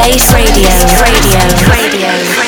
Bass Radio, Radio, Radio.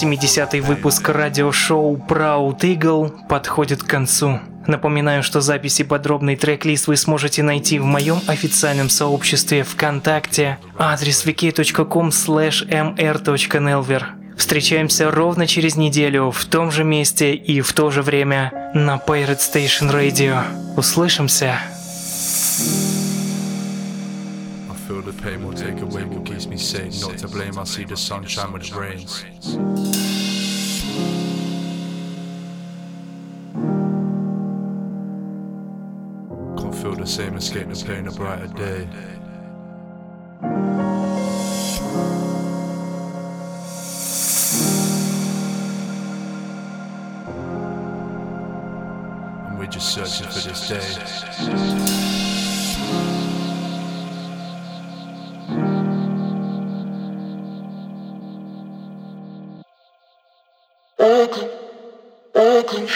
370 выпуск радиошоу Proud Eagle подходит к концу. Напоминаю, что записи подробный трек-лист вы сможете найти в моем официальном сообществе ВКонтакте. Адрес wiki.com mr.nelver. Встречаемся ровно через неделю в том же месте и в то же время на Pirate Station Radio. Услышимся! The pain will take away what keeps me sane. Not to blame, I see the sunshine it rains. Can't feel the same, escape the pain, a brighter day. And we're just searching for this day.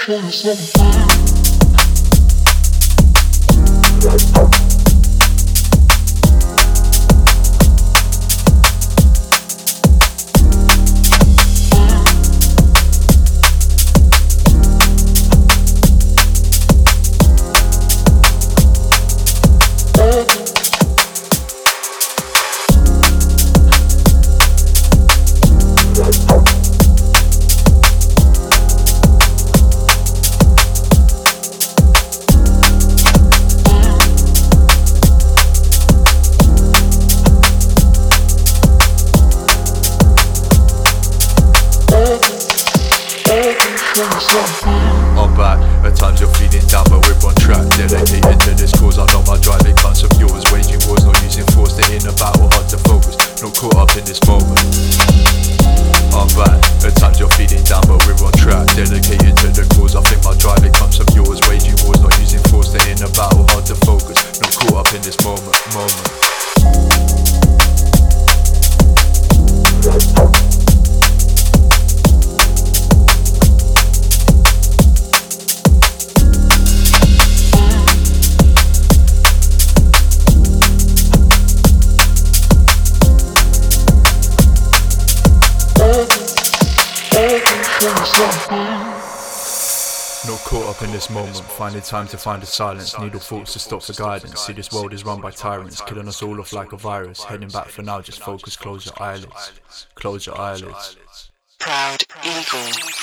Christmas. Finding time to find the silence, needle thoughts to stop for guidance. See, this world is run by tyrants, killing us all off like a virus. Heading back for now, just focus, close your eyelids. Close your eyelids. Proud Eagle.